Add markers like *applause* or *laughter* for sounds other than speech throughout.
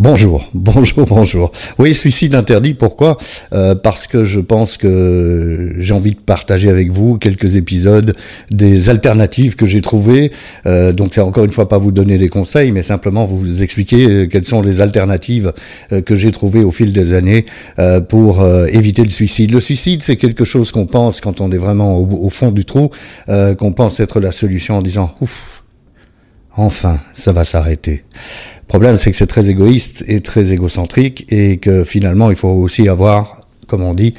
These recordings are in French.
Bonjour, *laughs* bonjour, bonjour. Oui, suicide interdit, pourquoi? Euh, Parce que je pense que j'ai envie de partager avec vous quelques épisodes des alternatives que j'ai trouvées. Euh, donc c'est encore une fois pas vous donner des conseils, mais simplement vous expliquer euh, quelles sont les alternatives que j'ai trouvées au fil des années pour éviter le suicide. Le suicide, c'est quelque chose qu'on pense quand on est vraiment au, au fond du trou, qu'on pense être la solution en disant, ouf, enfin, ça va s'arrêter. Le problème, c'est que c'est très égoïste et très égocentrique et que finalement, il faut aussi avoir, comme on dit,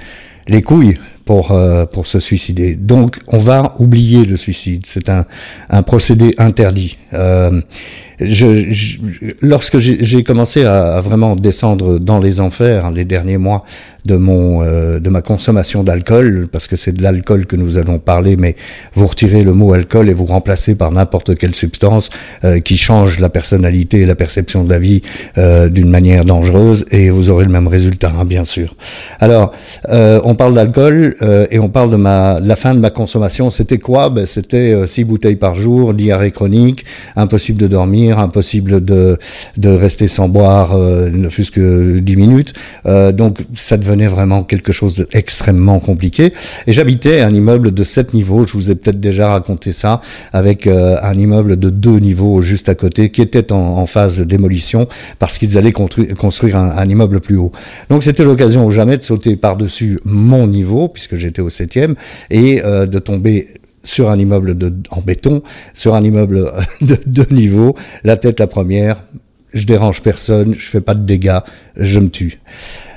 les couilles pour, euh, pour se suicider. Donc, on va oublier le suicide. C'est un, un procédé interdit. Euh, je, lorsque j'ai commencé à, à, vraiment descendre dans les enfers les derniers mois de mon euh, de ma consommation d'alcool parce que c'est de l'alcool que nous allons parler mais vous retirez le mot alcool et vous remplacez par n'importe quelle substance euh, qui change la personnalité et la perception de la vie euh, d'une manière dangereuse et vous aurez le même résultat hein, bien sûr. Alors on parle d'alcool et on parle de ma la fin de ma consommation, c'était quoi? Ben, c'était six bouteilles par jour, diarrhée chronique, impossible de dormir, impossible de de rester sans boire ne fût-ce que dix minutes. donc ça devenait vraiment quelque chose d'extrêmement compliqué. Et j'habitais un immeuble de 7 niveaux, je vous ai peut-être déjà raconté ça, avec euh, un immeuble de deux niveaux juste à côté, qui était en, phase de démolition, parce qu'ils allaient construire un, immeuble plus haut. Donc c'était l'occasion ou jamais de sauter par-dessus mon niveau, puisque j'étais au septième, et euh, de tomber sur un immeuble de, en béton, sur un immeuble *laughs* de deux niveaux, la tête la première, je dérange personne, je fais pas de dégâts, je me tue.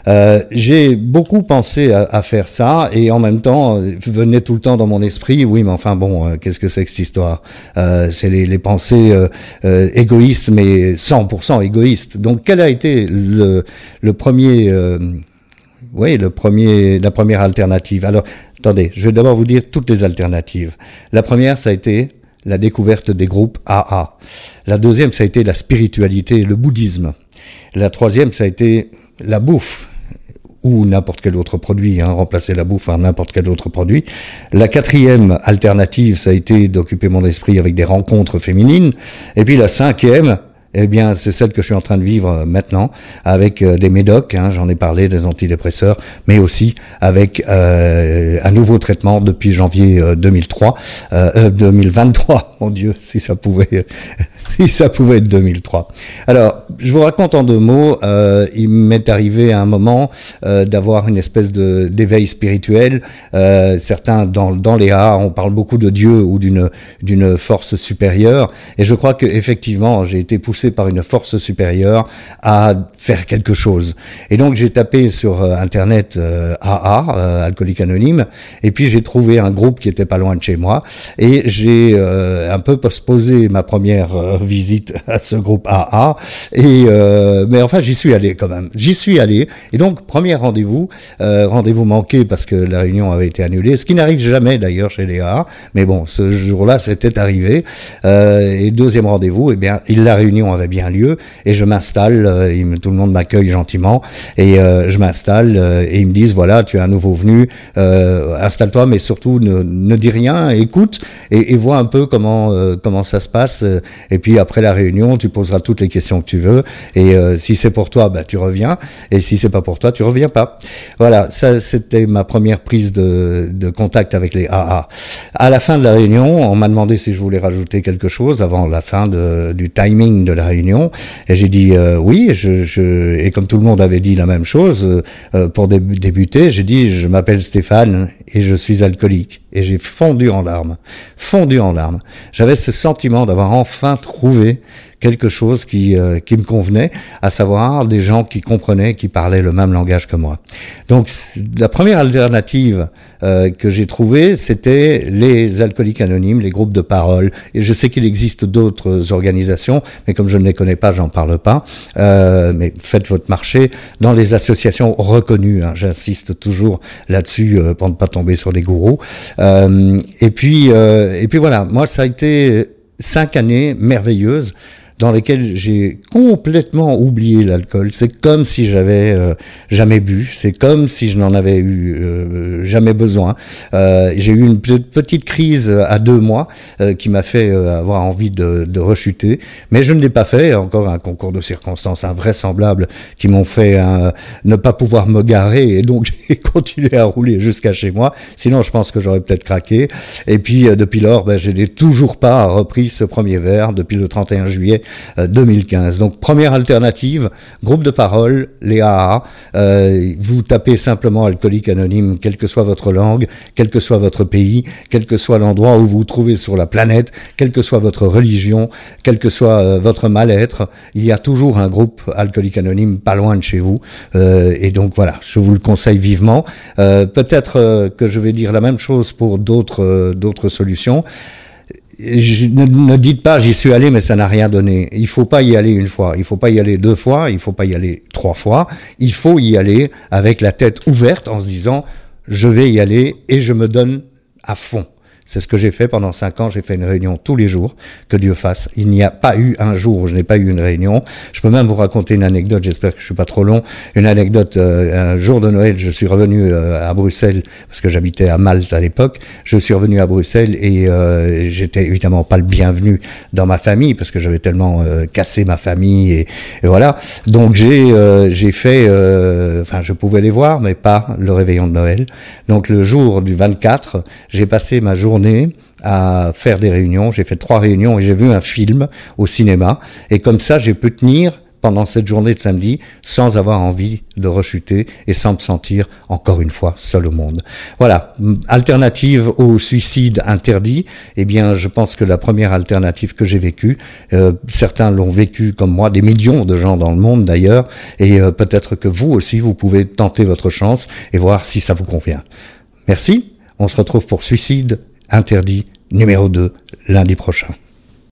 Euh, j'ai beaucoup pensé à, à, faire ça et en même temps euh, venait tout le temps dans mon esprit, oui, mais enfin bon, euh, qu'est-ce que c'est que cette histoire? Euh, C'est les, les, pensées égoïstes, mais 100% égoïstes. Donc, quel a été le, le premier, oui, le premier, la première alternative Alors, attendez, je vais d'abord vous dire toutes les alternatives. La première, ça a été la découverte des groupes AA. La deuxième, ça a été la spiritualité, le bouddhisme. La troisième, ça a été la bouffe ou n'importe quel autre produit, hein, remplacer la bouffe par n'importe quel autre produit. La quatrième alternative, ça a été d'occuper mon esprit avec des rencontres féminines. Et puis la cinquième, eh bien, c'est celle que je suis en train de vivre euh, maintenant avec euh, des médocs, hein, j'en ai parlé, des antidépresseurs, mais aussi avec euh, un nouveau traitement depuis janvier 2003, 2023. *laughs* Mon Dieu, si ça pouvait, *laughs* si ça pouvait être 2003. Alors, je vous raconte en deux mots. il m'est arrivé à un moment d'avoir une espèce de d'éveil spirituel. certains dans dans les A, on parle beaucoup de Dieu ou d'une d'une force supérieure, et je crois que effectivement, j'ai été poussé par une force supérieure à faire quelque chose. Et donc j'ai tapé sur euh, internet AA, euh, euh, alcoolique anonyme, et puis j'ai trouvé un groupe qui était pas loin de chez moi, et j'ai un peu postposé ma première visite à ce groupe AA. Et mais enfin j'y suis allé quand même. J'y suis allé. Et donc premier rendez-vous, rendez-vous manqué parce que la réunion avait été annulée, ce qui n'arrive jamais d'ailleurs chez les AA. Mais bon, ce jour-là c'était arrivé. et deuxième rendez-vous, eh bien la réunion avait bien lieu et je m'installe, euh, tout le monde m'accueille gentiment et euh, je m'installe euh, et ils me disent voilà tu es un nouveau venu, installe-toi mais surtout ne, ne, dis rien, écoute et, et vois un peu comment comment ça se passe et puis après la réunion tu poseras toutes les questions que tu veux et si c'est pour toi bah tu reviens et si c'est pas pour toi tu reviens pas. Voilà ça c'était ma première prise de, de contact avec les AA. À la fin de la réunion on m'a demandé si je voulais rajouter quelque chose avant la fin de, du timing de la réunion. Et j'ai dit euh, oui, je, je, et comme tout le monde avait dit la même chose, euh, euh, pour débuter, j'ai dit je m'appelle Stéphane et je suis alcoolique. Et j'ai fondu en larmes, fondu en larmes. J'avais ce sentiment d'avoir enfin trouvé quelque chose qui, euh, qui me convenait, à savoir des gens qui comprenaient, qui parlaient le même langage que moi. Donc la première alternative euh, que j'ai trouvée, c'était les alcooliques anonymes, les groupes de parole. Et je sais qu'il existe d'autres organisations, mais comme je ne les connais pas, j'en parle pas. Euh, mais faites votre marché dans les associations reconnues. Hein, J'insiste toujours là-dessus euh, pour ne pas tomber sur des gourous. Euh, et puis, et puis voilà, moi ça a été cinq années merveilleuses dans lesquels j'ai complètement oublié l'alcool. C'est comme si j'avais euh, jamais bu, c'est comme si je n'en avais eu euh, jamais besoin. Euh, j'ai eu une petite crise à deux mois qui m'a fait avoir envie de, de, rechuter, mais je ne l'ai pas fait. Encore un concours de circonstances invraisemblables qui m'ont fait ne pas pouvoir me garer et donc *laughs* j'ai continué à rouler jusqu'à chez moi. Sinon, je pense que j'aurais peut-être craqué. Et puis depuis lors, ben, je n'ai toujours pas repris ce premier verre depuis le 31 juillet 2015. Euh, Donc première alternative, groupe de parole, les AA. Euh, vous tapez simplement alcoolique anonyme, quelle que soit votre langue, quel que soit votre pays, quel que soit l'endroit où vous vous trouvez sur la planète, quelle que soit votre religion, quel que soit euh, votre mal-être, il y a toujours un groupe alcoolique anonyme pas loin de chez vous. et donc voilà, je vous le conseille vivement. Peut-être que je vais dire la même chose pour d'autres d'autres solutions ne, dites pas j'y suis allé mais ça n'a rien donné. Il faut pas y aller une fois, il faut pas y aller deux fois, il faut pas y aller trois fois. Il faut y aller avec la tête ouverte en se disant je vais y aller et je me donne à fond. C'est ce que j'ai fait pendant cinq ans. J'ai fait une réunion tous les jours. Que Dieu fasse. Il n'y a pas eu un jour où je n'ai pas eu une réunion. Je peux même vous raconter une anecdote. J'espère que je suis pas trop long. Une anecdote. Euh, un jour de Noël, je suis revenu euh, à Bruxelles parce que j'habitais à Malte à l'époque. Je suis revenu à Bruxelles et euh, j'étais évidemment pas le bienvenu dans ma famille parce que j'avais tellement cassé ma famille et, et voilà. Donc j'ai j'ai fait. Enfin, je pouvais les voir, mais pas le réveillon de Noël. Donc le jour du 24, j'ai passé ma journée à faire des réunions. J'ai fait trois réunions et j'ai vu un film au cinéma. Et comme ça, j'ai pu tenir pendant cette journée de samedi sans avoir envie de rechuter et sans me sentir encore une fois seul au monde. Voilà, alternative au suicide interdit. Eh bien, je pense que la première alternative que j'ai vécue, euh, certains l'ont vécu comme moi, des millions de gens dans le monde d'ailleurs, et euh, peut-être que vous aussi, vous pouvez tenter votre chance et voir si ça vous convient. Merci. On se retrouve pour suicide interdit numéro 2 lundi prochain.